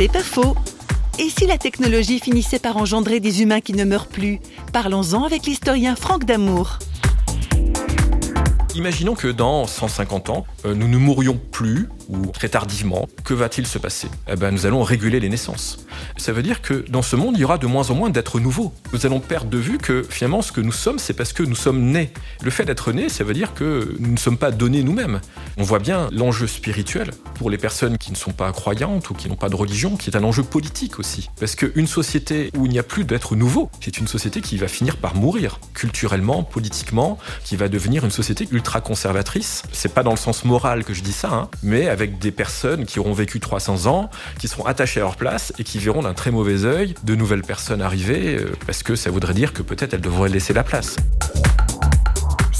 C'est pas faux. Et si la technologie finissait par engendrer des humains qui ne meurent plus Parlons-en avec l'historien Franck Damour. Imaginons que dans 150 ans, euh, nous ne mourions plus ou très tardivement. Que va-t-il se passer? Eh ben, Nous allons réguler les naissances. Ça veut dire que dans ce monde, il y aura de moins en moins d'êtres nouveaux. Nous allons perdre de vue que finalement, ce que nous sommes, c'est parce que nous sommes nés. Le fait d'être né, ça veut dire que nous ne sommes pas donnés nous-mêmes. On voit bien l'enjeu spirituel pour les personnes qui ne sont pas croyantes ou qui n'ont pas de religion, qui est un enjeu politique aussi. Parce qu'une société où il n'y a plus d'êtres nouveaux, c'est une société qui va finir par mourir, culturellement, politiquement, qui va devenir une société ultra conservatrice. C'est pas dans le sens moral que je dis ça, hein, mais avec des personnes qui auront vécu 300 ans, qui seront attachées à leur place et qui verront d'un très mauvais œil de nouvelles personnes arriver, euh, parce que ça voudrait dire que peut-être elles devraient laisser la place.